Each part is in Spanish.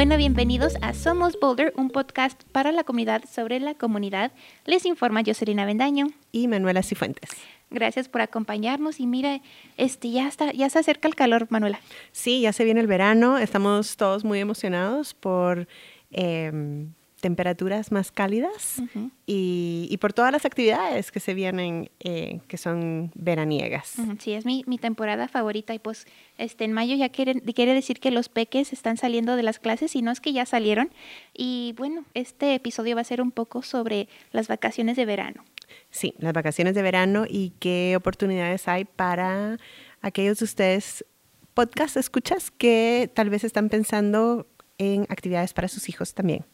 Bueno, bienvenidos a Somos Boulder, un podcast para la comunidad sobre la comunidad. Les informa Jocelyn Avendaño y Manuela Cifuentes. Gracias por acompañarnos y mira, este ya está, ya se acerca el calor, Manuela. Sí, ya se viene el verano, estamos todos muy emocionados por em, temperaturas más cálidas y, por todas las actividades que se vienen, eh, que son veraniegas. Sí, es mi, temporada favorita y pues este, en mayo ya quiere, quiere decir que los peques están saliendo de las clases y no es que ya salieron. Y bueno, este episodio va a ser un poco sobre las vacaciones de verano. Sí, las vacaciones de verano y qué oportunidades hay para aquellos de ustedes podcast escuchas que tal vez están pensando en actividades para sus hijos también.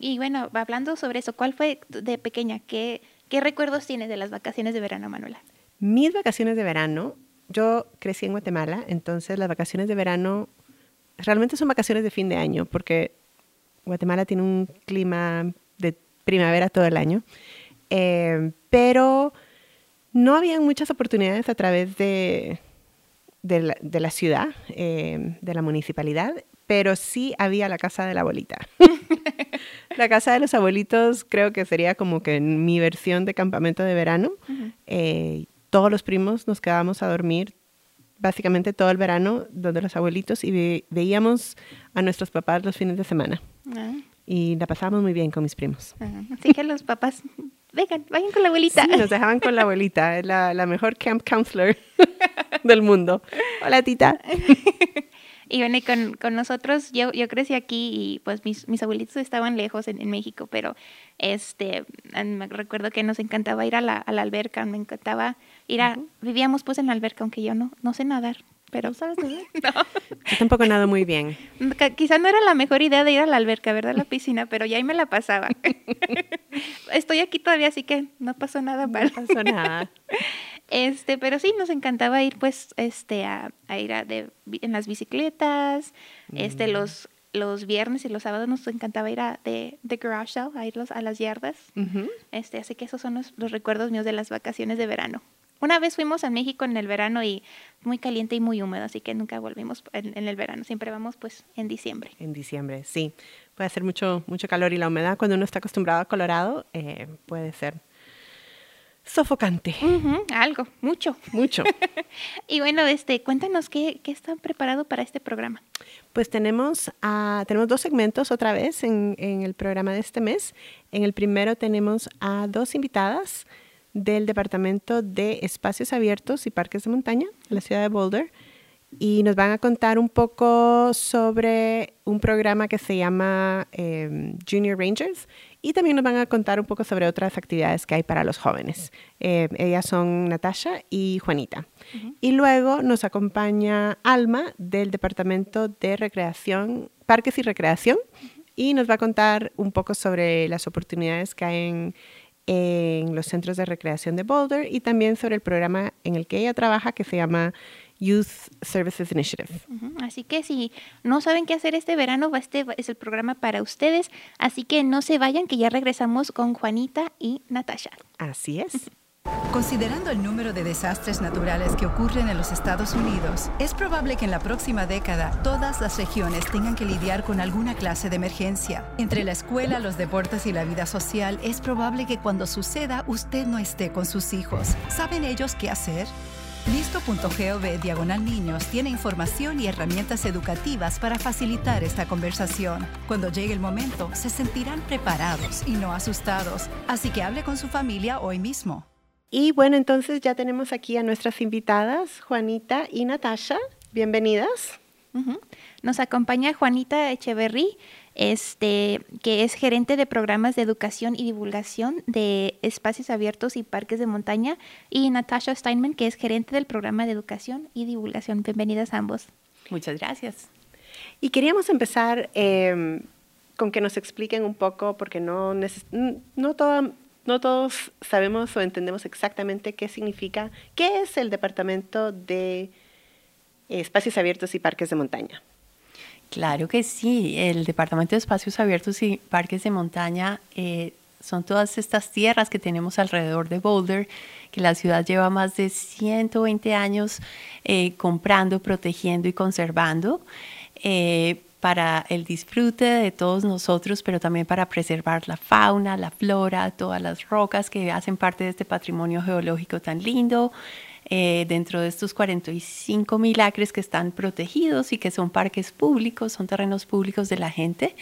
Y bueno, hablando sobre eso, ¿cuál fue de pequeña? ¿Qué, ¿Qué recuerdos tienes de las vacaciones de verano, Manuela? Mis vacaciones de verano, yo crecí en Guatemala, entonces las vacaciones de verano realmente son vacaciones de fin de año, porque Guatemala tiene un clima de primavera todo el año, eh, pero no había muchas oportunidades a través de, de, la, ciudad, eh, de la municipalidad, pero sí había la casa de la abuelita. la casa de los abuelitos creo que sería como que mi versión de campamento de verano. Eh, todos los primos nos quedábamos a dormir básicamente todo el verano donde los abuelitos y veíamos a nuestros papás los fines de semana. Ah. Y la pasábamos muy bien con mis primos. Así que los papás, vengan, vayan con la abuelita. Sí, nos dejaban con la abuelita, la, la mejor camp counselor del mundo. Hola, tita. Y bueno, con, con nosotros, yo, yo crecí aquí y pues mis, mis abuelitos estaban lejos en, en México, pero este, me recuerdo que nos encantaba ir a la, a la alberca, me encantaba ir a, vivíamos pues en la alberca, aunque yo no, no sé nadar. Pero, ¿sabes nadar? No. Yo tampoco nado muy bien. Quizá no era la mejor idea de ir a la alberca, ¿verdad? A la piscina, pero ya ahí me la pasaba. Estoy aquí todavía, así que no pasó nada mal. No pasó nada. Este, pero sí, nos encantaba ir pues este, a, ir a de, en las bicicletas, este, mm. los, los viernes y los sábados nos encantaba ir a de, de garage sale, a ir a las yardas. este, así que esos son los, recuerdos míos de las vacaciones de verano. Una vez fuimos a México en el verano y muy caliente y muy húmedo, así que nunca volvimos en, el verano. Siempre vamos pues en diciembre. En diciembre, sí. Puede hacer mucho, mucho calor y la humedad cuando uno está acostumbrado a Colorado eh, puede ser sofocante. algo, mucho. Mucho. y bueno, este, cuéntanos qué, qué están preparados para este programa. Pues tenemos, a, tenemos dos segmentos otra vez en, en, el programa de este mes. En el primero tenemos a dos invitadas del Departamento de Espacios Abiertos y Parques de Montaña de la ciudad de Boulder y nos van a contar un poco sobre un programa que se llama em, Junior Rangers y también nos van a contar un poco sobre otras actividades que hay para los jóvenes. Em, ellas son Natasha y Juanita. Y luego nos acompaña Alma del Departamento de Recreación, Parques y Recreación y nos va a contar un poco sobre las oportunidades que hay en, en los centros de recreación de Boulder y también sobre el programa en el que ella trabaja que se llama Youth Services Initiative. Así que si no saben qué hacer este verano, este es el programa para ustedes. Así que no se vayan, que ya regresamos con Juanita y Natasha. Así es. Considerando el número de desastres naturales que ocurren en los Estados Unidos, es probable que en la próxima década todas las regiones tengan que lidiar con alguna clase de emergencia. Entre la escuela, los deportes y la vida social, es probable que cuando suceda usted no esté con sus hijos. ¿Saben ellos qué hacer? Listo.gov Diagonal Niños tiene información y herramientas educativas para facilitar esta conversación. Cuando llegue el momento, se sentirán preparados y no asustados. Así que hable con su familia hoy mismo. Y bueno, entonces ya tenemos aquí a nuestras invitadas, Juanita y Natasha. Bienvenidas. Nos acompaña Juanita Echeverry este, que es gerente de programas de educación y divulgación de espacios abiertos y parques de montaña, y Natasha Steinman, que es gerente del programa de educación y divulgación. Bienvenidas ambos. Muchas gracias. Y queríamos empezar em, con que nos expliquen un poco, porque no, no, no todos sabemos o entendemos exactamente qué significa, qué es el Departamento de Espacios Abiertos y Parques de Montaña. Claro que sí, el Departamento de Espacios Abiertos y Parques de Montaña eh, son todas estas tierras que tenemos alrededor de Boulder, que la ciudad lleva más de 120 años eh, comprando, protegiendo y conservando. Eh, para el disfrute de todos nosotros, pero también para preservar la fauna, la flora, todas las rocas que hacen parte de este patrimonio geológico tan lindo. Eh, dentro de estos 45 mil acres que están protegidos y que son parques públicos, son terrenos públicos de la gente,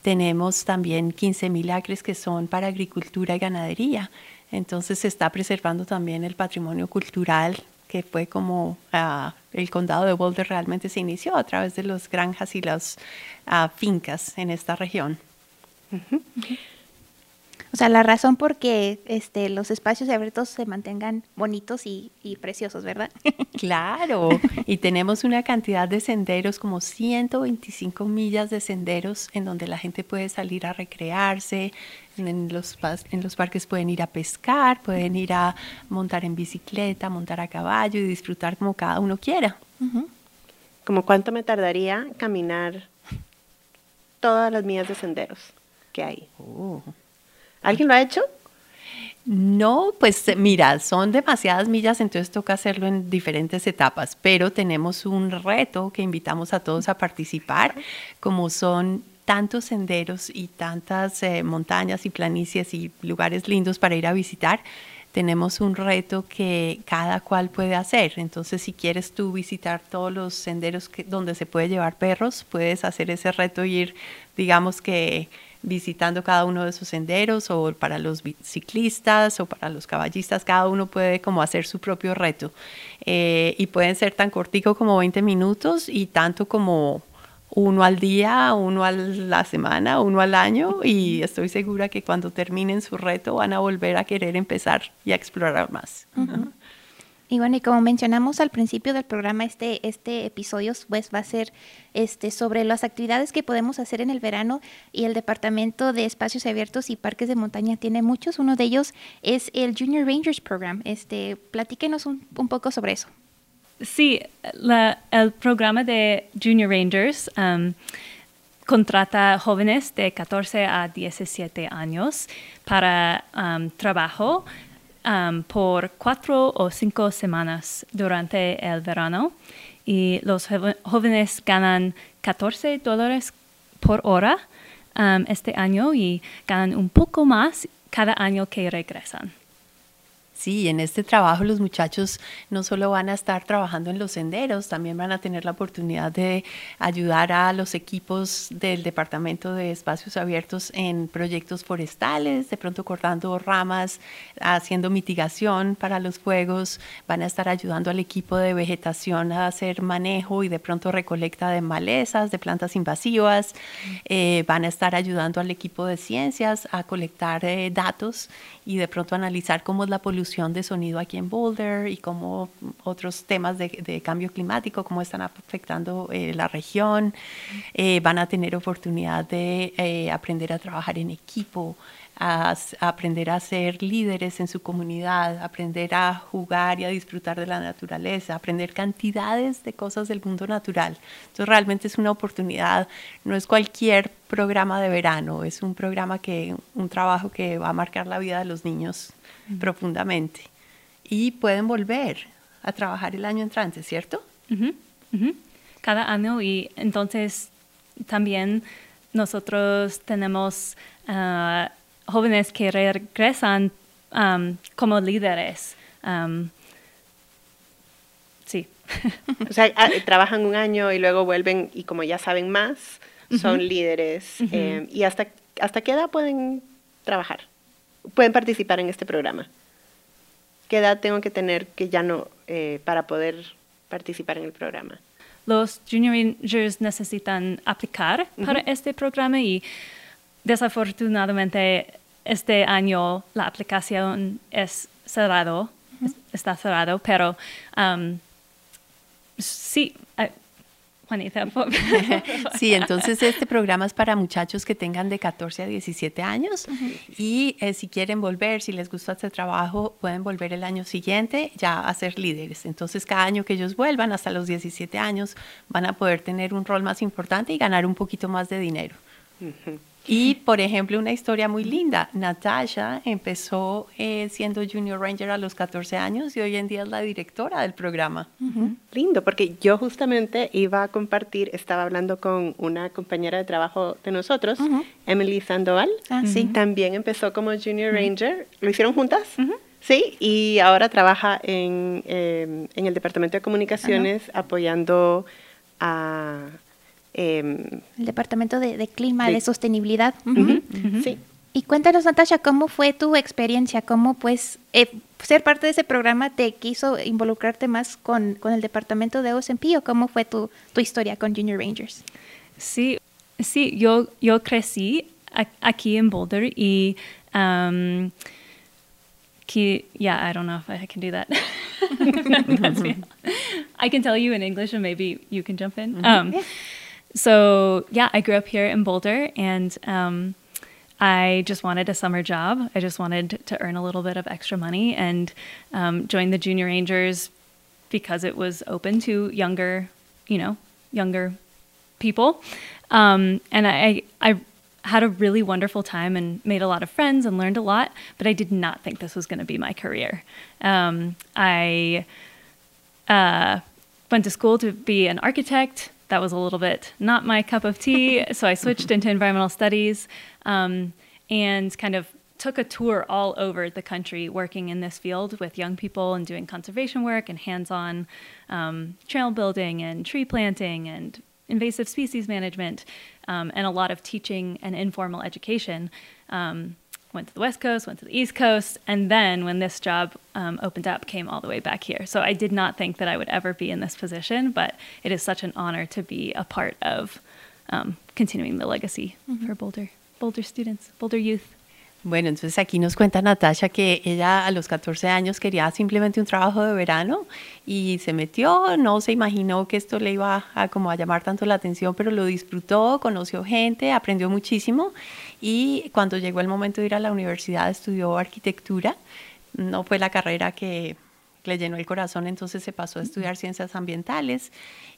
tenemos también 15 mil acres que son para agricultura y ganadería. Entonces se está preservando también el patrimonio cultural que fue como ah, el condado de Boulder realmente se inició a través de las granjas y las ah, fincas en esta región. O sea, la razón por que este, los espacios abiertos se mantengan bonitos y, preciosos, ¿verdad? claro, y tenemos una cantidad de senderos, como 125 millas de senderos en donde la gente puede salir a recrearse, en los, en los parques pueden ir a pescar, pueden ir a montar en bicicleta, montar a caballo y disfrutar como cada uno quiera. ¿Como cuánto me tardaría caminar todas las millas de senderos que hay? Oh. ¿Alguien lo ha hecho? No, pues mira, son demasiadas millas, entonces toca hacerlo en diferentes etapas, pero tenemos un reto que invitamos a todos a participar, como son tantos senderos y tantas eh, montañas y planicies y lugares lindos para ir a visitar, tenemos un reto que cada cual puede hacer. Entonces, si quieres tú visitar todos los senderos donde se puede llevar perros, puedes hacer ese reto y ir, digamos que visitando cada uno de esos senderos o para los ciclistas o para los caballistas, cada uno puede como hacer su propio reto. Eh, y pueden ser tan cortico como 20 minutos y tanto como uno al día, uno a la semana, uno al año y estoy segura que cuando terminen su reto van a volver a querer empezar y a explorar más. Y bueno, y como mencionamos al principio del programa, este, este episodio pues va a ser este, sobre las actividades que podemos hacer en el verano y el Departamento de Espacios Abiertos y Parques de Montaña tiene muchos. Uno de ellos es el Junior Rangers Program. Este, platíquenos un, poco sobre eso. Sí, el programa de Junior Rangers um, contrata jóvenes de 14 a 17 años para um, trabajo Um, por cuatro o cinco semanas durante el verano y los jóvenes ganan 14 dólares por hora um, este año y ganan un poco más cada año que regresan. Sí, en este trabajo los muchachos no solo van a estar trabajando en los senderos, también van a tener la oportunidad de ayudar a los equipos del Departamento de Espacios Abiertos en proyectos forestales, de pronto cortando ramas, haciendo mitigación para los fuegos, van a estar ayudando al equipo de vegetación a hacer manejo y de pronto recolecta de malezas, de plantas invasivas, eh, van a estar ayudando al equipo de ciencias a colectar eh, datos y de pronto analizar cómo es la polución de sonido aquí en Boulder y cómo otros temas de, cambio climático, cómo están afectando eh, la región. Eh, van a tener oportunidad de eh, aprender a trabajar en equipo, a, aprender a ser líderes en su comunidad, aprender a jugar y a disfrutar de la naturaleza, aprender cantidades de cosas del mundo natural. Entonces realmente es una oportunidad, no es cualquier programa de verano, es un programa que, un trabajo que va a marcar la vida de los niños profundamente. Y pueden volver a trabajar el año entrante, ¿cierto? Cada año y entonces también nosotros tenemos ah, jóvenes que regresan um, como líderes. Um, sí. o sea, ah, trabajan un año y luego vuelven y como ya saben más, son líderes. Eh, ¿Y hasta, hasta qué edad pueden trabajar? Pueden participar en este programa. ¿Qué edad tengo que tener que ya no eh, para poder participar en el programa? Los junior rangers necesitan aplicar para este programa y Desafortunadamente, este año la aplicación es cerrado, está cerrado, pero um, sí, uh, Juanita. sí, entonces este programa es para muchachos que tengan de 14 a 17 años y eh, si quieren volver, si les gusta este trabajo, pueden volver el año siguiente ya a ser líderes. Entonces cada año que ellos vuelvan hasta los 17 años van a poder tener un rol más importante y ganar un poquito más de dinero. Y, por ejemplo, una historia muy linda. Natasha empezó eh, siendo Junior Ranger a los 14 años y hoy en día es la directora del programa. Lindo, porque yo justamente iba a compartir, estaba hablando con una compañera de trabajo de nosotros, Emily Sandoval. Ah, sí. También empezó como Junior Ranger. ¿Lo hicieron juntas? Sí, y ahora trabaja en, em, en el Departamento de Comunicaciones apoyando a... em, El departamento de, de clima, De- de, sostenibilidad. ujú, Sí. Y cuéntanos, Natasha, ¿cómo fue tu experiencia? ¿Cómo, pues, eh, ser parte de ese programa te quiso involucrarte más con, con el departamento de OSMP o cómo fue tu, tu historia con Junior Rangers? Sí, sí, yo, yo crecí aquí en Boulder y um, que, yeah, I don't know if I can do that. I can tell you in English and maybe you can jump in. Um, So, yeah, I grew up here in Boulder and um, I just wanted a summer job. I just wanted to earn a little bit of extra money and um, the Junior Rangers because it was open to younger, you know, younger people. Um, and I, I had a really wonderful time and made a lot of friends and learned a lot, but I did not think this was going to be my career. Um, I uh, went to school to be an architect. That was a little bit not my cup of tea, so I switched into environmental studies um, and kind of took a tour all over the country working in this field with young people and doing conservation work and hands on um, trail building and tree planting and invasive species management um, and a lot of teaching and informal education. Um, went to the West Coast, went to the East Coast, and then when this job um, opened up, came all the way back here. So I did not think that I would ever be in this position, but it is such an honor to be a part of um, continuing the legacy for Boulder, Boulder students, Boulder youth. Bueno, entonces aquí nos cuenta Natasha que ella a los 14 años quería simplemente un trabajo de verano y se metió, no se imaginó que esto le iba a, como a llamar tanto la atención, pero lo disfrutó, conoció gente, aprendió muchísimo. Y cuando llegó el momento de ir a la universidad estudió arquitectura, no fue la carrera que le llenó el corazón, entonces se pasó a estudiar ciencias ambientales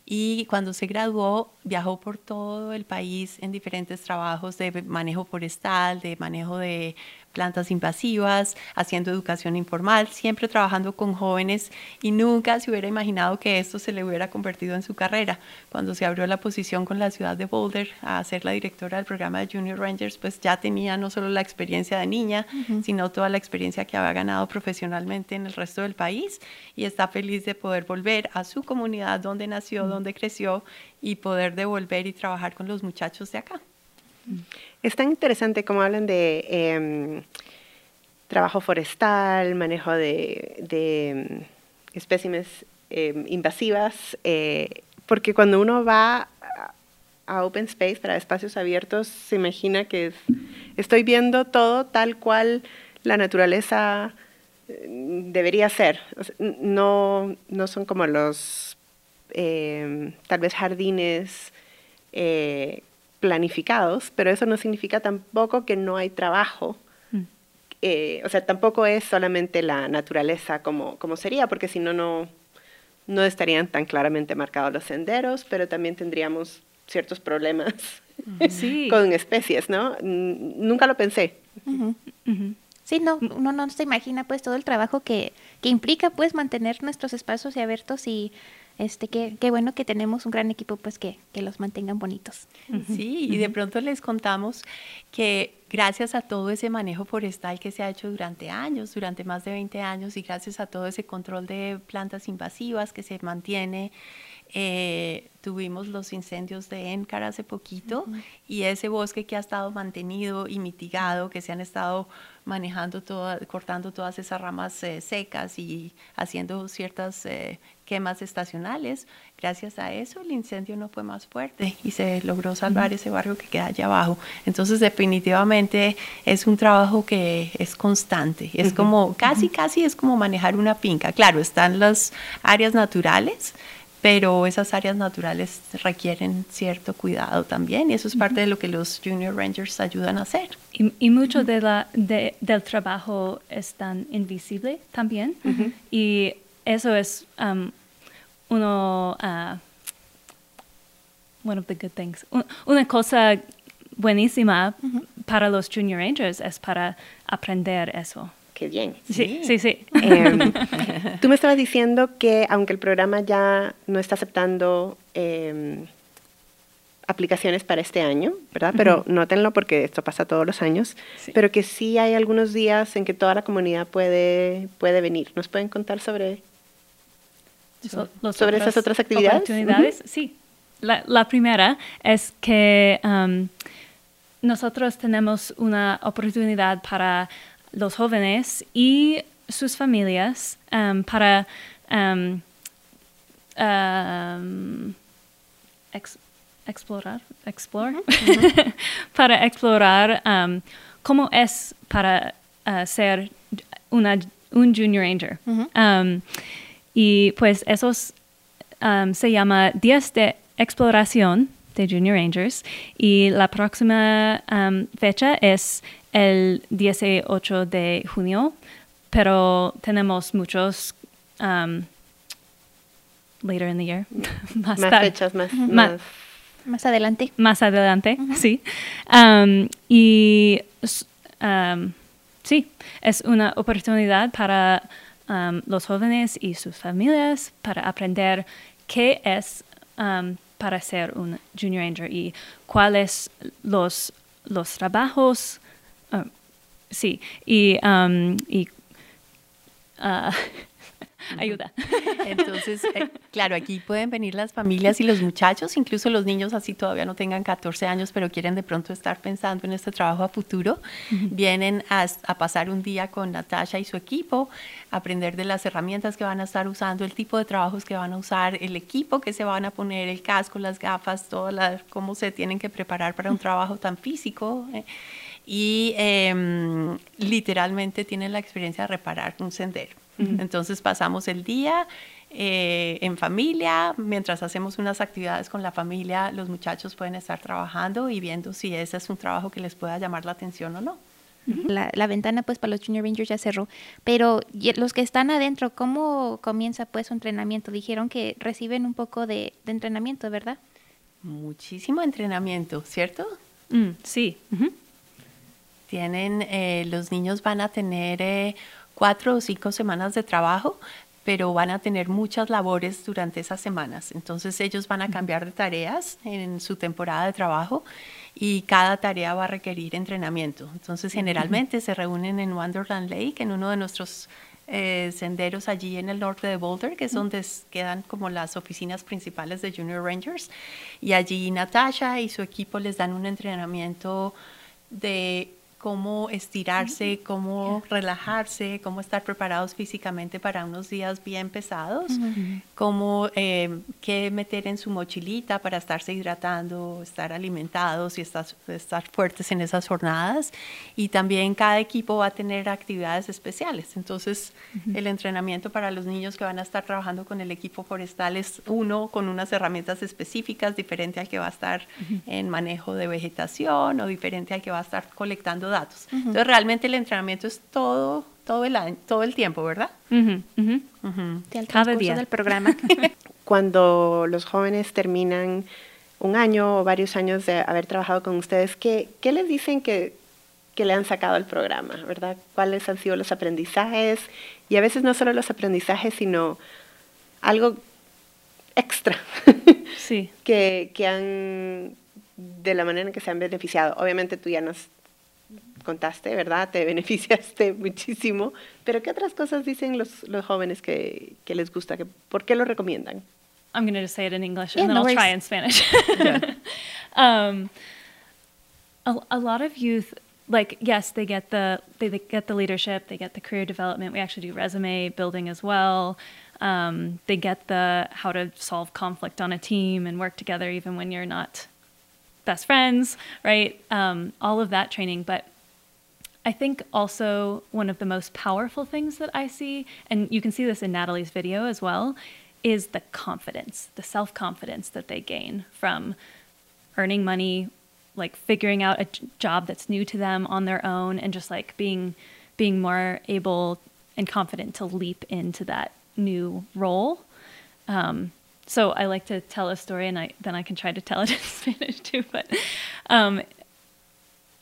y cuando se graduó viajó por todo el país en diferentes trabajos de manejo forestal, de manejo de plantas invasivas, haciendo educación informal, siempre trabajando con jóvenes y nunca se hubiera imaginado que esto se le hubiera convertido en su carrera. Cuando se abrió la posición con la ciudad de Boulder a ser la directora del programa de Junior Rangers, pues ya tenía no solo la experiencia de niña, sino toda la experiencia que había ganado profesionalmente en el resto del país y está feliz de poder volver a su comunidad donde nació, donde creció y poder devolver y trabajar con los muchachos de acá. Es tan interesante como hablan de em, trabajo forestal, manejo de, de, em, espécimes em, invasivas, eh, porque cuando uno va a, Open Space para espacios abiertos, se imagina que es- estoy viendo todo tal cual la naturaleza eh, debería ser. No, no son como los, tal vez, jardines eh, planificados, pero eso no significa tampoco que no hay trabajo. Eh, o sea, tampoco es solamente la naturaleza como, como sería, porque si no, no, no estarían tan claramente marcados los senderos, pero también tendríamos ciertos problemas Sí. con especies, ¿no? N- Nunca lo pensé. Sí, no, uno no se imagina pues todo el trabajo que, que implica pues mantener nuestros espacios abiertos y este qué, qué bueno que tenemos un gran equipo pues que, que los mantengan bonitos. Sí, y de pronto les contamos que gracias a todo ese manejo forestal que se ha hecho durante años, durante más de 20 años, y gracias a todo ese control de plantas invasivas que se mantiene, eh, tuvimos los incendios de Encar hace poquito y ese bosque que ha estado mantenido y mitigado, que se han estado manejando, toda- cortando todas esas ramas eh, secas y haciendo ciertas eh, quemas estacionales. Gracias a eso el incendio no fue más fuerte y se logró salvar ese barrio que queda allá abajo. Entonces definitivamente es un trabajo que es constante. Es como, casi, casi es como manejar una finca. Claro, están las áreas naturales, pero esas áreas naturales requieren cierto cuidado también y eso es parte de lo que los Junior Rangers ayudan a hacer. Y, y mucho de la, de- del trabajo es tan invisible también. Y eso es um, uno, ah, one of the good things. Un- una cosa buenísima para los Junior Rangers, es para aprender eso. Qué bien. Sí, sí, sí. Em, tú me estabas diciendo que aunque el programa ya no está aceptando em, aplicaciones para este año, ¿verdad? Pero nótenlo porque esto pasa todos los años, Sí. pero que sí hay algunos días en que toda la comunidad puede, puede venir. ¿Nos pueden contar sobre So- ¿Sobre esas otras actividades? oportunidades, Sí. La, la primera es que um, nosotros tenemos una oportunidad para los jóvenes y sus familias um, para um, um, ex- explorar, explore, para explorar cómo es para uh, ser una, un junior ranger. Y pues esos um, se llama Días de Exploración de Junior Rangers y la próxima fecha es el 18 de junio, pero tenemos muchos um, later in the year, más, más fechas, más, más Más adelante. más adelante, sí. Um, y um, sí, es una oportunidad para um, los jóvenes y sus familias para aprender qué es um, para ser un junior ranger y cuáles los los trabajos, sí, y, um, y ah, ayuda. Entonces, eh, claro, aquí pueden venir las familias y los muchachos, incluso los niños así todavía no tengan 14 años, pero quieren de pronto estar pensando en este trabajo a futuro. Vienen a, a pasar un día con Natasha y su equipo, aprender de las herramientas que van a estar usando, el tipo de trabajos que van a usar, el equipo que se van a poner, el casco, las gafas, toda la, cómo se tienen que preparar para un trabajo tan físico. eh, y em, literalmente tienen la experiencia de reparar un sendero. Entonces pasamos el día eh, en familia, mientras hacemos unas actividades con la familia, los muchachos pueden estar trabajando y viendo si ese es un trabajo que les pueda llamar la atención o no. La, la ventana pues para los Junior Rangers ya cerró. Pero los que están adentro, ¿cómo comienza pues su entrenamiento? Dijeron que reciben un poco de, de entrenamiento, ¿verdad? Muchísimo entrenamiento, ¿cierto? Mm, sí. Tienen, eh, los niños van a tener eh, cuatro o cinco semanas de trabajo, pero van a tener muchas labores durante esas semanas. Entonces ellos van a cambiar de tareas en su temporada de trabajo y cada tarea va a requerir entrenamiento. Entonces generalmente se reúnen en Wonderland Lake, en uno de nuestros eh, senderos allí en el norte de Boulder, que es donde quedan como las oficinas principales de Junior Rangers. Y allí Natasha y su equipo les dan un entrenamiento de cómo estirarse, cómo relajarse, cómo estar preparados físicamente para unos días bien pesados, cómo eh, qué meter en su mochilita para estarse hidratando, estar alimentados y estar, estar fuertes en esas jornadas. Y también cada equipo va a tener actividades especiales. Entonces, el entrenamiento para los niños que van a estar trabajando con el equipo forestal es uno con unas herramientas específicas, diferente al que va a estar en manejo de vegetación o diferente al que va a estar colectando datos. Entonces, realmente el entrenamiento es todo, todo, el, año, todo el tiempo, ¿verdad? Ujú, ujú. Ujú. Del Cada día. del programa. Cuando los jóvenes terminan un año o varios años de haber trabajado con ustedes, ¿qué, qué les dicen que, que le han sacado al programa? ¿Verdad? ¿Cuáles han sido los aprendizajes? Y a veces no solo los aprendizajes, sino algo extra Sí. que, que han, de la manera en que se han beneficiado. Obviamente tú ya nos contaste, ¿verdad? Te beneficiaste muchísimo, pero ¿qué otras cosas dicen los, los jóvenes que, que les gusta? Que, ¿Por qué lo recomiendan? I'm going to just say it in English Yeah, and then no I'll try in Spanish. um, a, a lot of youth, like yes, they get the they, they get the leadership, they get the career development. We actually do resume building as well. Um, they get the how to solve conflict on a team and work together even when you're not best friends, right? Um, all of that training, but I think also one of the most powerful things that I see, and you can see this in Natalie's video as well, is the confidence, the self confidence that they gain from earning money, like figuring out a job that's new to them on their own, and just like being being more able and confident to leap into that new role. Um, so I like to tell a story, and I then I can try to tell it in Spanish too. But um,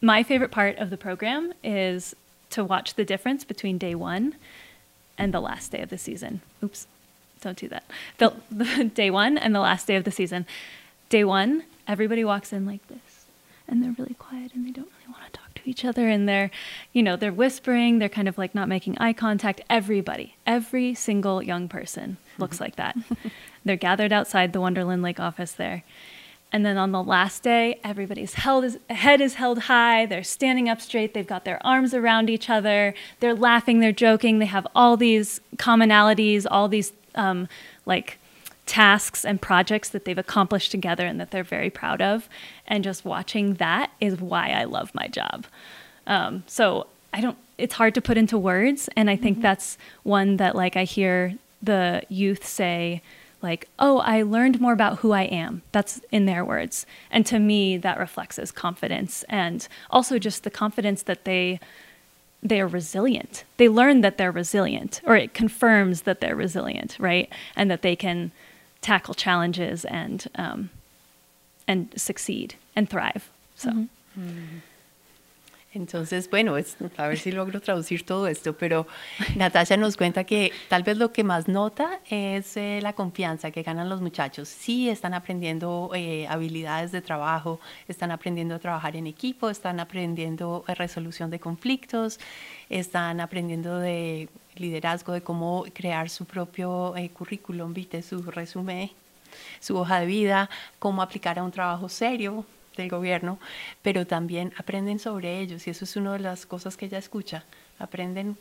my favorite part of the program is to watch the difference between day one and the last day of the season. Oops, don't do that. The, the day one and the last day of the season. Day one, everybody walks in like this, and they're really quiet and they don't really want to talk to each other, and they're, you know, they're whispering. They're kind of like not making eye contact. Everybody, every single young person looks like that. they're gathered outside the Wonderland Lake office there. And then on the last day, everybody's held is, head is held high. They're standing up straight. They've got their arms around each other. They're laughing. They're joking. They have all these commonalities, all these um, like tasks and projects that they've accomplished together and that they're very proud of. And just watching that is why I love my job. Um, so I don't. It's hard to put into words, and I think mm-hmm. that's one that like I hear the youth say like, oh, I learned more about who I am. That's in their words. And to me, that reflects as confidence and also just the confidence that they they are resilient. They learn that they're resilient, or it confirms that they're resilient, right? And that they can tackle challenges and um, and succeed and thrive. So. Mm-hmm. Mm-hmm. Entonces, bueno, es, a ver si logro traducir todo esto, pero Natasha nos cuenta que tal vez lo que más nota es eh, la confianza que ganan los muchachos. Sí, están aprendiendo eh, habilidades de trabajo, están aprendiendo a trabajar en equipo, están aprendiendo eh, resolución de conflictos, están aprendiendo de liderazgo, de cómo crear su propio currículum, ¿viste? su resumen, su hoja de vida, cómo aplicar a un trabajo serio, del gobierno, pero también aprenden sobre ellos y eso es una de las cosas que ella escucha. Aprenden,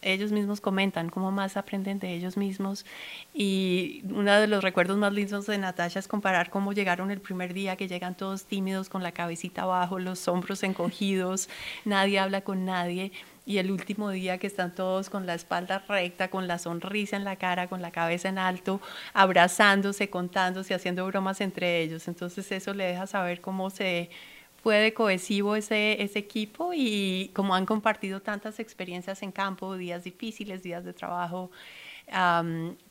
ellos mismos comentan cómo más aprenden de ellos mismos y uno de los recuerdos más lindos de Natasha es comparar cómo llegaron el primer día, que llegan todos tímidos con la cabecita abajo, los hombros encogidos, nadie habla con nadie y el último día que están todos con la espalda recta, con la sonrisa en la cara, con la cabeza en alto, abrazándose, contándose, haciendo bromas entre ellos. Entonces eso le deja saber cómo se fue de cohesivo ese, ese equipo y cómo han compartido tantas experiencias en campo, días difíciles, días de trabajo,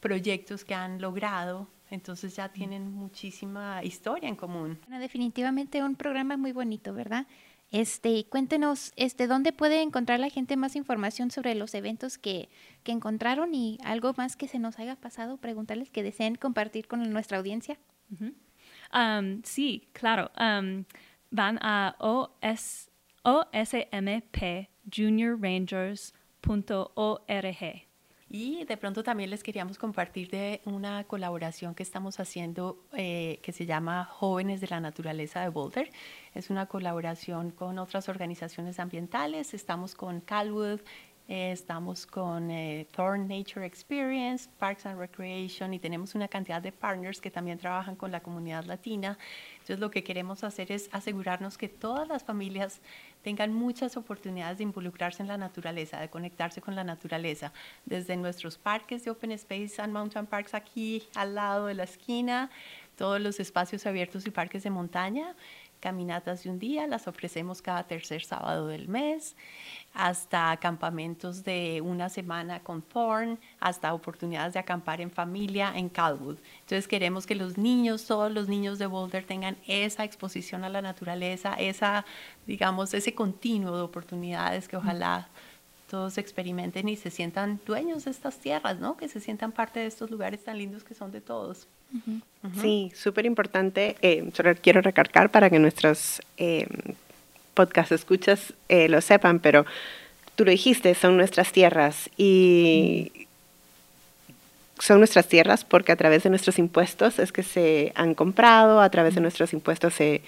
proyectos que han logrado. Entonces ya tienen muchísima historia en común. definitivamente un programa muy bonito, ¿verdad? Este, cuéntenos, este, ¿dónde puede encontrar la gente más información sobre los eventos que, que encontraron y algo más que se nos haya pasado? Preguntarles que deseen compartir con nuestra audiencia. Um, sí, claro. Um, van a os, osmpjuniorrangers.org y de pronto también les queríamos compartir de una colaboración que estamos haciendo eh, que se llama Jóvenes de la Naturaleza de Boulder. Es una colaboración con otras organizaciones ambientales. Estamos con Calwood, eh, estamos con eh, Thorn Nature Experience, Parks and Recreation y tenemos una cantidad de partners que también trabajan con la comunidad latina. Entonces lo que queremos hacer es asegurarnos que todas las familias tengan muchas oportunidades de involucrarse en la naturaleza, de conectarse con la naturaleza, desde nuestros parques de Open Space and Mountain Parks aquí al lado de la esquina, todos los espacios abiertos y parques de montaña, caminatas de un día, las ofrecemos cada tercer sábado del mes, hasta campamentos de una semana con Thorn, hasta oportunidades de acampar en familia en Calwood. Entonces queremos que los niños, todos los niños de Boulder tengan esa exposición a la naturaleza, esa, digamos, ese continuo de oportunidades que ojalá todos experimenten y se sientan dueños de estas tierras, ¿no? Que se sientan parte de estos lugares tan lindos que son de todos. Sí, súper importante. Eh, solo quiero recargar para que nuestros eh, podcast escuchas eh, lo sepan, pero tú lo dijiste, son nuestras tierras y son nuestras tierras porque a través de nuestros impuestos es que se han comprado, a través de nuestros impuestos se,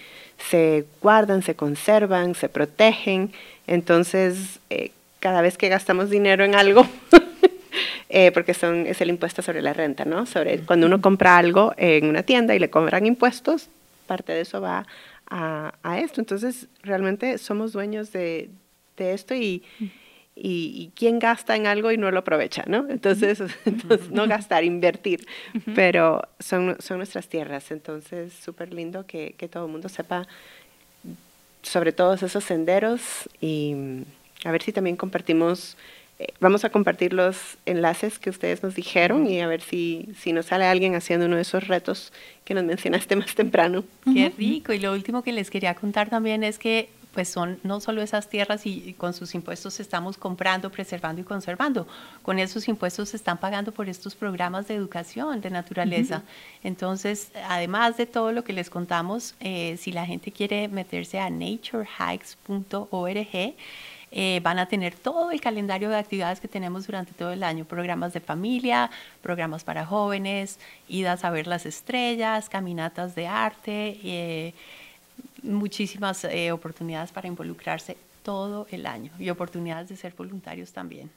se guardan, se conservan, se protegen. Entonces, eh, cada vez que gastamos dinero en algo, eh, porque son, es el impuesto sobre la renta, ¿no? Sobre, cuando uno compra algo en una tienda y le cobran impuestos, parte de eso va a, a esto. Entonces, realmente somos dueños de, de esto y, y, quién gasta en algo y no lo aprovecha, ¿no? Entonces, entonces no gastar, invertir, pero son, son nuestras tierras. Entonces, súper lindo que, que todo el mundo sepa sobre todos esos senderos y a ver si también compartimos vamos a compartir los enlaces que ustedes nos dijeron y a ver si, si nos sale alguien haciendo uno de esos retos que nos mencionaste más temprano. Qué rico. Y lo último que les quería contar también es que pues son no solo esas tierras y, con sus impuestos estamos comprando, preservando y conservando. Con esos impuestos se están pagando por estos programas de educación de naturaleza. Entonces, además de todo lo que les contamos, eh, si la gente quiere meterse a naturehikes.org, eh, van a tener todo el calendario de actividades que tenemos durante todo el año, programas de familia, programas para jóvenes, idas a ver las estrellas, caminatas de arte. Eh, muchísimas eh, oportunidades para involucrarse todo el año y oportunidades de ser voluntarios también.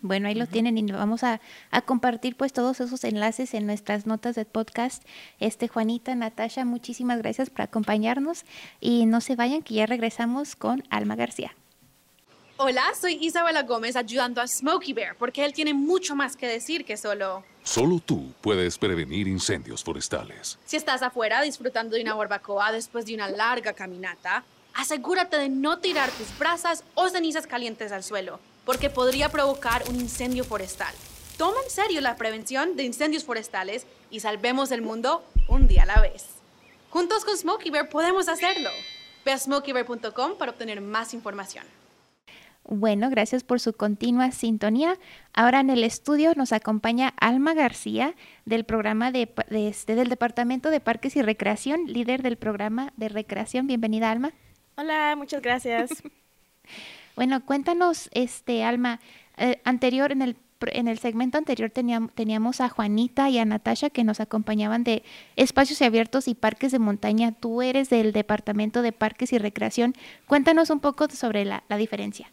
Bueno, ahí lo tienen y vamos a, a, compartir pues todos esos enlaces en nuestras notas de podcast. Este Juanita, Natasha, muchísimas gracias por acompañarnos y no se vayan que ya regresamos con Alma García. Hola, soy Isabela Gómez ayudando a Smokey Bear porque él tiene mucho más que decir que solo... Solo tú puedes prevenir incendios forestales. Si estás afuera disfrutando de una barbacoa después de una larga caminata, asegúrate de no tirar tus brasas o cenizas calientes al suelo, porque podría provocar un incendio forestal. Toma en serio la prevención de incendios forestales y salvemos el mundo un día a la vez. Juntos con Smokey Bear podemos hacerlo. Ve a smokeybear.com para obtener más información. Bueno, gracias por su continua sintonía. Ahora en el estudio nos acompaña Alma García del programa de, este, del Departamento de Parques y Recreación, líder del programa de recreación. Bienvenida, Alma. Hola, muchas gracias. bueno, cuéntanos, este, Alma, eh, anterior en el en el segmento anterior teníamos, teníamos a Juanita y a Natasha que nos acompañaban de espacios abiertos y parques de montaña. Tú eres del Departamento de Parques y Recreación. Cuéntanos un poco sobre la diferencia.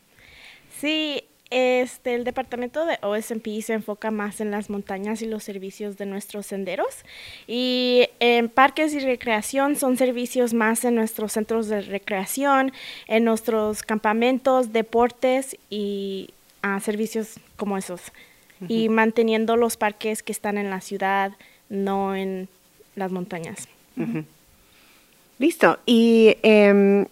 Sí, este, el departamento de OSP se enfoca más en las montañas y los servicios de nuestros senderos. Y en parques y recreación son servicios más en nuestros centros de recreación, en nuestros campamentos, deportes y ah, servicios como esos. Y manteniendo los parques que están en la ciudad, no en las montañas. Listo. Y em,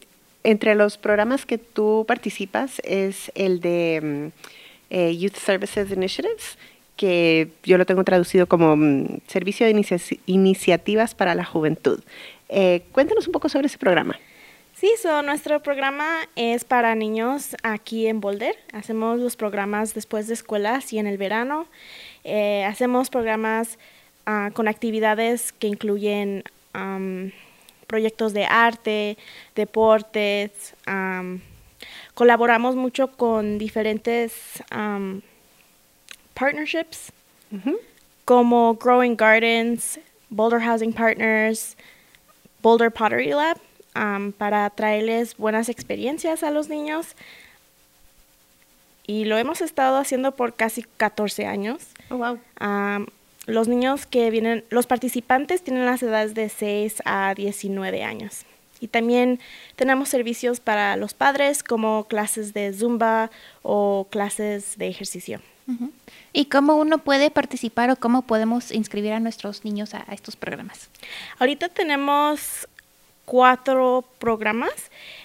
entre los programas que tú participas es el de mm, eh, Youth Services Initiatives, que yo lo tengo traducido como mm, Servicio de Iniciativas para la Juventud. Eh, cuéntanos un poco sobre ese programa. Sí, nuestro programa es para niños aquí en Boulder. Hacemos los programas después de escuelas y en el verano. Eh, hacemos programas ah, con actividades que incluyen proyectos de arte, deportes. colaboramos mucho con diferentes partnerships como Growing Gardens, Boulder Housing Partners, Boulder Pottery Lab, para traerles buenas experiencias a los niños. Y lo hemos estado haciendo por casi 14 años. Oh, wow los niños que vienen, los participantes tienen las edades de 6 a 19 años. Y también tenemos servicios para los padres como clases de zumba o clases de ejercicio. ¿Y cómo uno puede participar o cómo podemos inscribir a nuestros niños a, estos programas? Ahorita tenemos cuatro programas.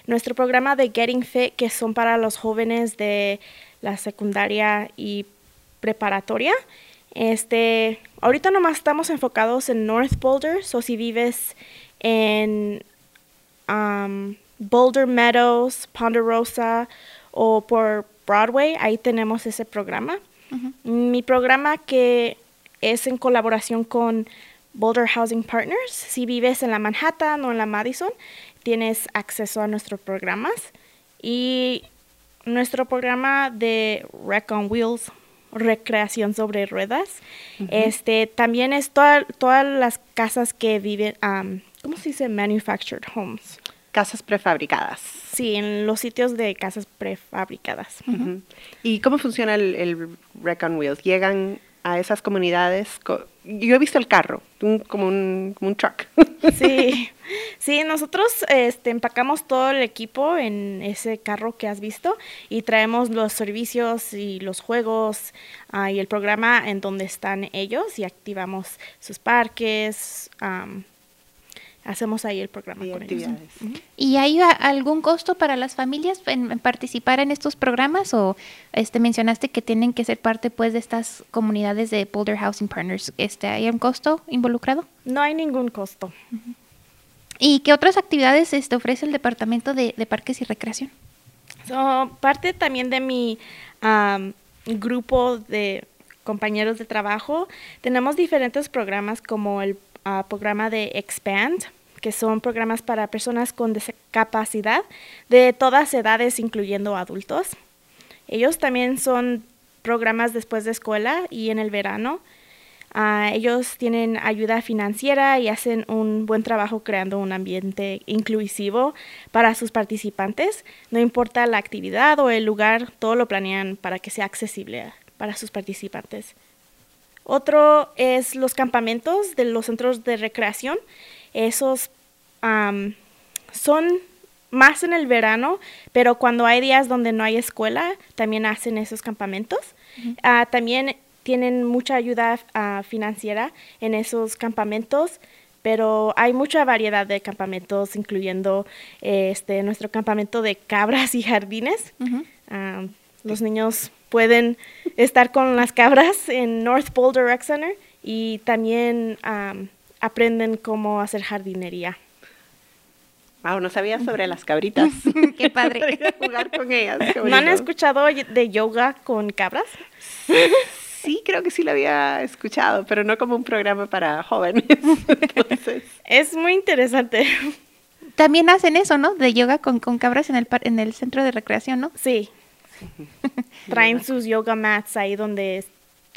Nuestro programa de Getting Fit, que son para los jóvenes de la secundaria y preparatoria. Este, ahorita nomás estamos enfocados en North Boulder, o si vives en um, Boulder Meadows, Ponderosa o por Broadway, ahí tenemos ese programa. Mi programa que es en colaboración con Boulder Housing Partners, si vives en la Manhattan o en la Madison, tienes acceso a nuestros programas. Y nuestro programa de Rec on Wheels recreación sobre ruedas. Este también es todas las casas que viven, ¿cómo se dice? Manufactured homes. Casas prefabricadas. Sí, en los sitios de casas prefabricadas. ¿Y cómo funciona el, el Rec on Wheels? ¿Llegan a esas comunidades. Yo he visto el carro, como, un, como un truck. Sí, sí, nosotros este, empacamos todo el equipo en ese carro que has visto y traemos los servicios y los juegos ah, y el programa en donde están ellos y activamos sus parques, hacemos ahí el programa con ellos. ¿Y hay algún costo para las familias en, participar en estos programas o este mencionaste que tienen que ser parte pues de estas comunidades de Boulder Housing Partners? Este, ¿hay un costo involucrado? No hay ningún costo. ¿Y qué otras actividades este, ofrece el Departamento de, de Parques y Recreación? So, parte también de mi am, grupo de compañeros de trabajo, tenemos diferentes programas como el ah, programa de Expand, que son programas para personas con discapacidad de todas edades, incluyendo adultos. Ellos también son programas después de escuela y en el verano. Ah, ellos tienen ayuda financiera y hacen un buen trabajo creando un ambiente inclusivo para sus participantes. No importa la actividad o el lugar, todo lo planean para que sea accesible para sus participantes. Otro es los campamentos de los centros de recreación. Esos son más en el verano, pero cuando hay días donde no hay escuela, también hacen esos campamentos. Ah, también tienen mucha ayuda ah, financiera en esos campamentos, pero hay mucha variedad de campamentos, incluyendo eh, este, nuestro campamento de cabras y jardines. Los niños pueden estar con las cabras en North Boulder Rec Center y también am, aprenden cómo hacer jardinería. Wow, no sabía sobre las cabritas. Qué padre. Jugar con ellas. ¿No han escuchado de yoga con cabras? Sí, creo que sí lo había escuchado, pero no como un programa para jóvenes. Entonces, Es muy interesante. También hacen eso, ¿no? De yoga con, con cabras en el, par- en el centro de recreación, ¿no? Sí. Traen sus yoga mats ahí donde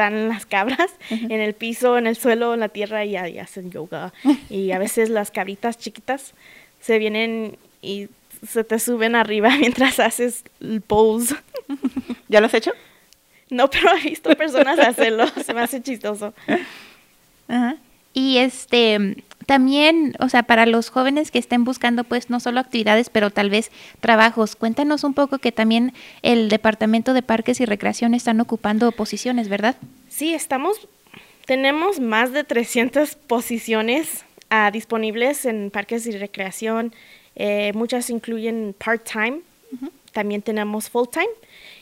están las cabras, en el piso, en el suelo, en la tierra y hacen yoga. Y a veces las cabritas chiquitas se vienen y se te suben arriba mientras haces el pose. ¿ya lo has hecho? No, pero he visto personas hacerlo, se me hace chistoso. Ajá. Y este también, o sea, para los jóvenes que estén buscando pues no solo actividades, pero tal vez trabajos, cuéntanos un poco que también el Departamento de Parques y Recreación están ocupando posiciones, ¿verdad? Sí, estamos, tenemos más de 300 posiciones ah, disponibles en parques y recreación. Eh, muchas incluyen part-time, también tenemos full-time.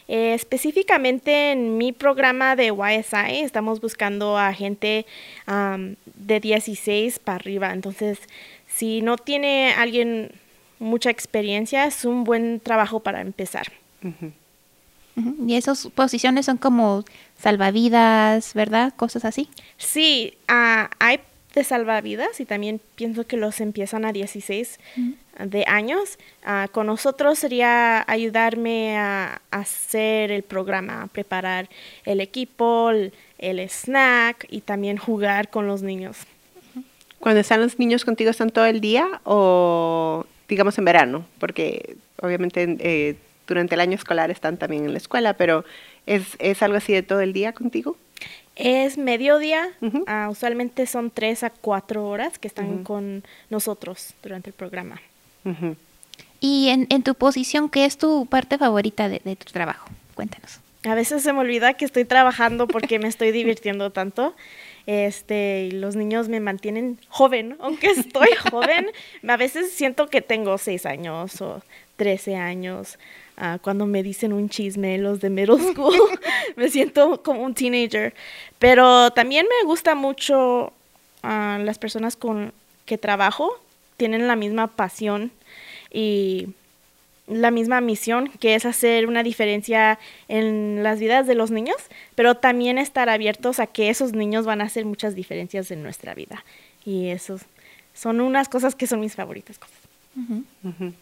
Eh, específicamente en mi programa de YSI estamos buscando a gente am, de 16 para arriba. Entonces, si no tiene alguien mucha experiencia, es un buen trabajo para empezar. Y esas posiciones son como salvavidas, ¿verdad? Cosas así. Sí, ah, hay de salvavidas y también pienso que los empiezan a 16 de años. Ah, con nosotros sería ayudarme a, a hacer el programa, a preparar el equipo, el, el snack y también jugar con los niños. Cuando están los niños contigo, ¿están todo el día o digamos en verano? Porque obviamente eh, durante el año escolar están también en la escuela, pero ¿es, es algo así de todo el día contigo? Es mediodía, ah, usualmente son 3 a 4 horas que están con nosotros durante el programa. Y en, en tu posición, ¿qué es tu parte favorita de, de tu trabajo? Cuéntanos. A veces se me olvida que estoy trabajando porque me estoy divirtiendo tanto. Este, y los niños me mantienen joven, aunque estoy joven. A veces siento que tengo 6 años o 13 años. Ah, cuando me dicen un chisme los de middle school, me siento como un teenager. Pero también me gusta mucho ah, las personas con que trabajo, tienen la misma pasión y la misma misión, que es hacer una diferencia en las vidas de los niños, pero también estar abiertos a que esos niños van a hacer muchas diferencias en nuestra vida. Y esos son unas cosas que son mis favoritas cosas. Ujú.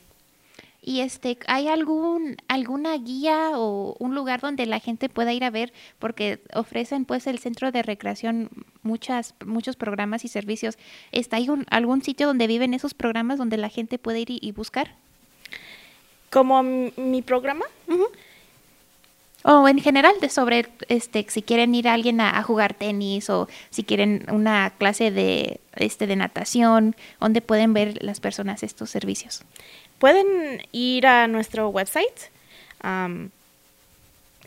Y este, ¿hay algún alguna guía o un lugar donde la gente pueda ir a ver? Porque ofrecen pues el centro de recreación muchas muchos programas y servicios. ¿Está ahí un- algún sitio donde viven esos programas donde la gente puede ir y, y buscar? Como mi, programa, O en general de sobre este si quieren ir a alguien a, a jugar tenis o si quieren una clase de este de natación, donde pueden ver las personas estos servicios. Pueden ir a nuestro website.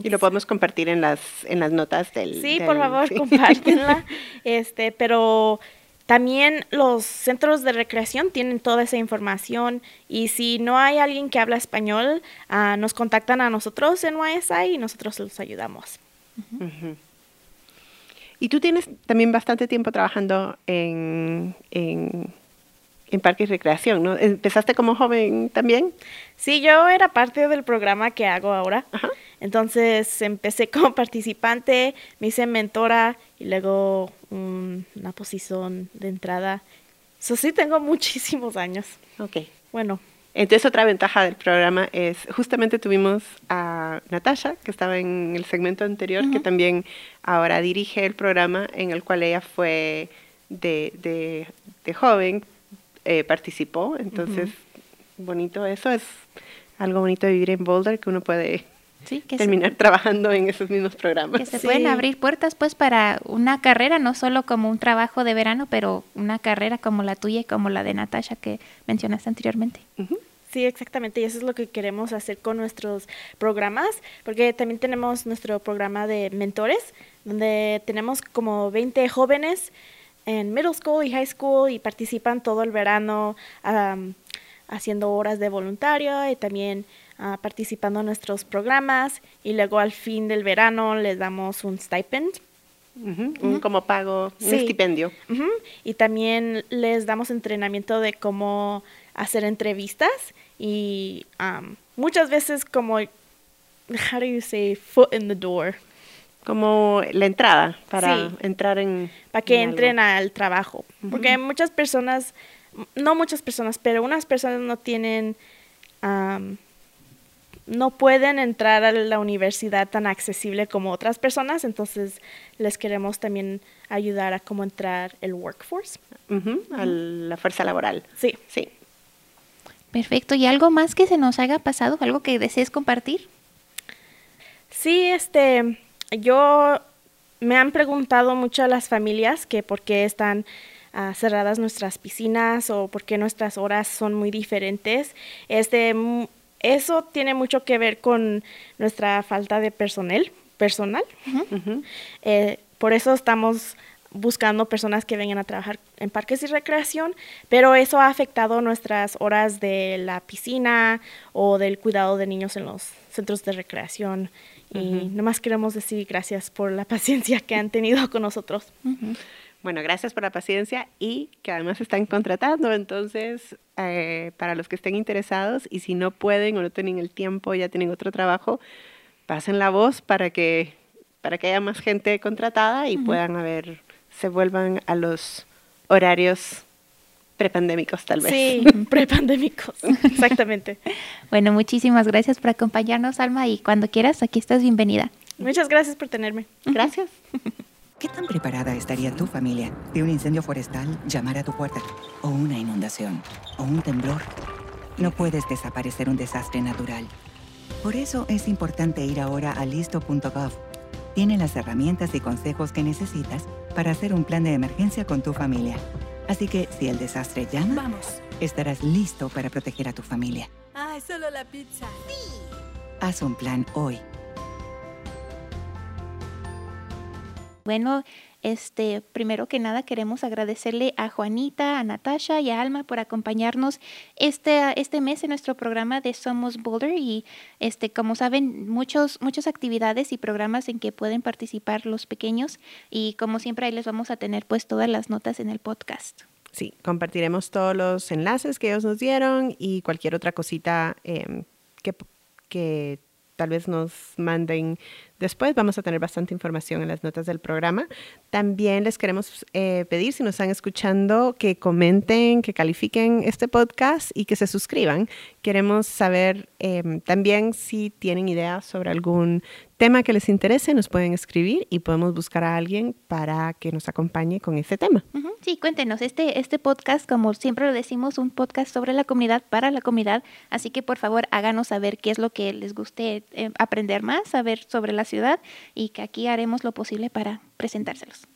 Y lo podemos compartir en las, en las notas del... Sí, del- por favor, sí. compártenla. Este, pero también los centros de recreación tienen toda esa información y si no hay alguien que habla español, ah, nos contactan a nosotros en YSI y nosotros los ayudamos. Y tú tienes también bastante tiempo trabajando en, en en Parque y Recreación, ¿no? ¿Empezaste como joven también? Sí, yo era parte del programa que hago ahora. Entonces empecé como participante, me hice mentora y luego una posición de entrada. Eso sí, tengo muchísimos años. Ok. Bueno. Entonces otra ventaja del programa es, justamente tuvimos a Natasha, que estaba en el segmento anterior, que también ahora dirige el programa en el cual ella fue de, de, de joven, eh, participó. Entonces, bonito eso, es algo bonito de vivir en Boulder, que uno puede terminar trabajando en esos mismos programas. Que se pueden abrir puertas pues para una carrera, no solo como un trabajo de verano, pero una carrera como la tuya y como la de Natasha que mencionaste anteriormente. Sí, exactamente, y eso es lo que queremos hacer con nuestros programas, porque también tenemos nuestro programa de mentores, donde tenemos como 20 jóvenes en middle school y high school y participan todo el verano haciendo horas de voluntario y también uh, participando en nuestros programas y luego al fin del verano les damos un stipend. Un como pago, un estipendio. Y también les damos entrenamiento de cómo hacer entrevistas y muchas veces como, how do you say, foot in the door como la entrada para entrar en para que entren al trabajo. Porque muchas personas no muchas personas pero unas personas no tienen no pueden entrar a la universidad tan accesible como otras personas. Entonces les queremos también ayudar a cómo entrar el workforce. A la fuerza laboral. Sí. Sí. Perfecto. Y algo más que se nos haya pasado algo que desees compartir sí este yo me han preguntado mucho las familias que por qué están ah, cerradas nuestras piscinas o por qué nuestras horas son muy diferentes. Este, eso tiene mucho que ver con nuestra falta de personal. personal. Eh, por eso estamos buscando personas que vengan a trabajar en parques y recreación, pero eso ha afectado nuestras horas de la piscina o del cuidado de niños en los centros de recreación. Y nomás queremos decir gracias por la paciencia que han tenido con nosotros. Bueno, gracias por la paciencia y que además están contratando. Entonces, eh, para los que estén interesados y si no pueden o no tienen el tiempo, ya tienen otro trabajo, pasen la voz para que, para que haya más gente contratada y puedan haber, se vuelvan a los horarios prepandémicos tal vez. Sí, prepandémicos, exactamente. bueno, muchísimas gracias por acompañarnos, Alma, y cuando quieras, aquí estás bienvenida. Muchas gracias por tenerme. Gracias. ¿Qué tan preparada estaría tu familia de un incendio forestal llamar a tu puerta? ¿O una inundación? ¿O un temblor? No puedes desaparecer un desastre natural. Por eso es importante ir ahora a listo.gov. Tiene las herramientas y consejos que necesitas para hacer un plan de emergencia con tu familia. Así que si el desastre llama, Vamos. estarás listo para proteger a tu familia. Ah, es solo la pizza. Sí. Haz un plan hoy. Bueno, este, primero que nada queremos agradecerle a Juanita, a Natasha y a Alma por acompañarnos este, este mes en nuestro programa de Somos Boulder y este, como saben, muchos, muchas actividades y programas en que pueden participar los pequeños y como siempre ahí les vamos a tener pues todas las notas en el podcast. Sí, compartiremos todos los enlaces que ellos nos dieron y cualquier otra cosita em, que, que tal vez nos manden Después vamos a tener bastante información en las notas del programa. También les queremos eh, pedir, si nos están escuchando, que comenten, que califiquen este podcast y que se suscriban. Queremos saber em, también si tienen ideas sobre algún tema que les interese, nos pueden escribir y podemos buscar a alguien para que nos acompañe con ese tema. Sí, cuéntenos, este, este podcast, como siempre lo decimos, un podcast sobre la comunidad, para la comunidad, así que por favor háganos saber qué es lo que les guste eh, aprender más, saber sobre la ciudad y que aquí haremos lo posible para presentárselos.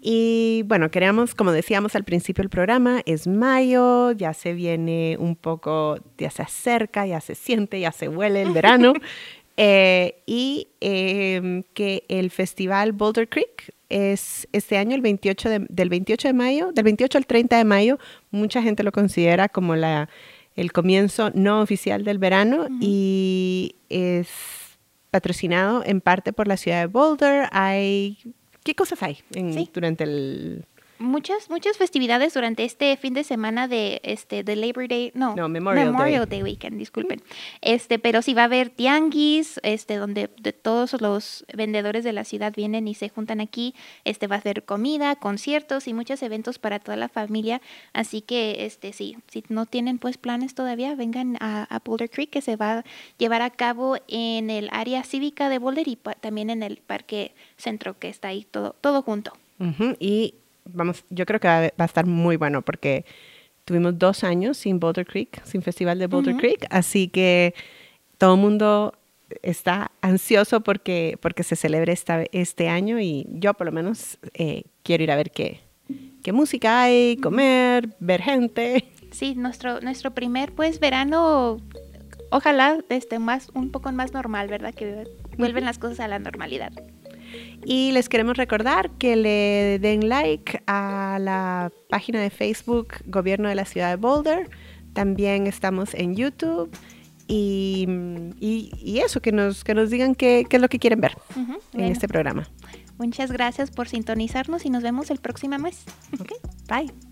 Y bueno, queríamos, como decíamos al principio del programa, es mayo, ya se viene un poco, ya se acerca, ya se siente, ya se huele el verano. Eh, y em, que el festival Boulder Creek es este año, el 28 del 28 de mayo, del 28 al 30 de mayo, mucha gente lo considera como la, el comienzo no oficial del verano y es patrocinado en parte por la ciudad de Boulder. Hay, ¿Qué cosas hay durante el, muchas muchas festividades durante este fin de semana de este de Labor Day, no, No, Memorial Day. Day weekend, disculpen. Este, pero sí va a haber tianguis, este donde de todos los vendedores de la ciudad vienen y se juntan aquí. Este va a haber comida, conciertos y muchos eventos para toda la familia, así que este sí, si no tienen pues planes todavía, vengan a, a Boulder Creek que se va a llevar a cabo en el área cívica de Boulder y también en el parque centro que está ahí todo todo junto. Y vamos, yo creo que va a, va a estar muy bueno porque tuvimos dos años sin Boulder Creek, sin Festival de Boulder. Creek, así que todo el mundo está ansioso porque, porque se celebre esta, este año y yo por lo menos eh, quiero ir a ver qué, qué música hay, comer, ver gente. Sí, nuestro, nuestro primer pues verano, ojalá este más, un poco más normal, ¿verdad? Que vuelven las cosas a la normalidad. Y les queremos recordar que le den like a la página de Facebook Gobierno de la Ciudad de Boulder. También estamos en YouTube. Y, y- y eso, que nos, que nos digan qué, qué es lo que quieren ver en bueno, este programa. Muchas gracias por sintonizarnos y nos vemos el próximo mes. Ok, Bye.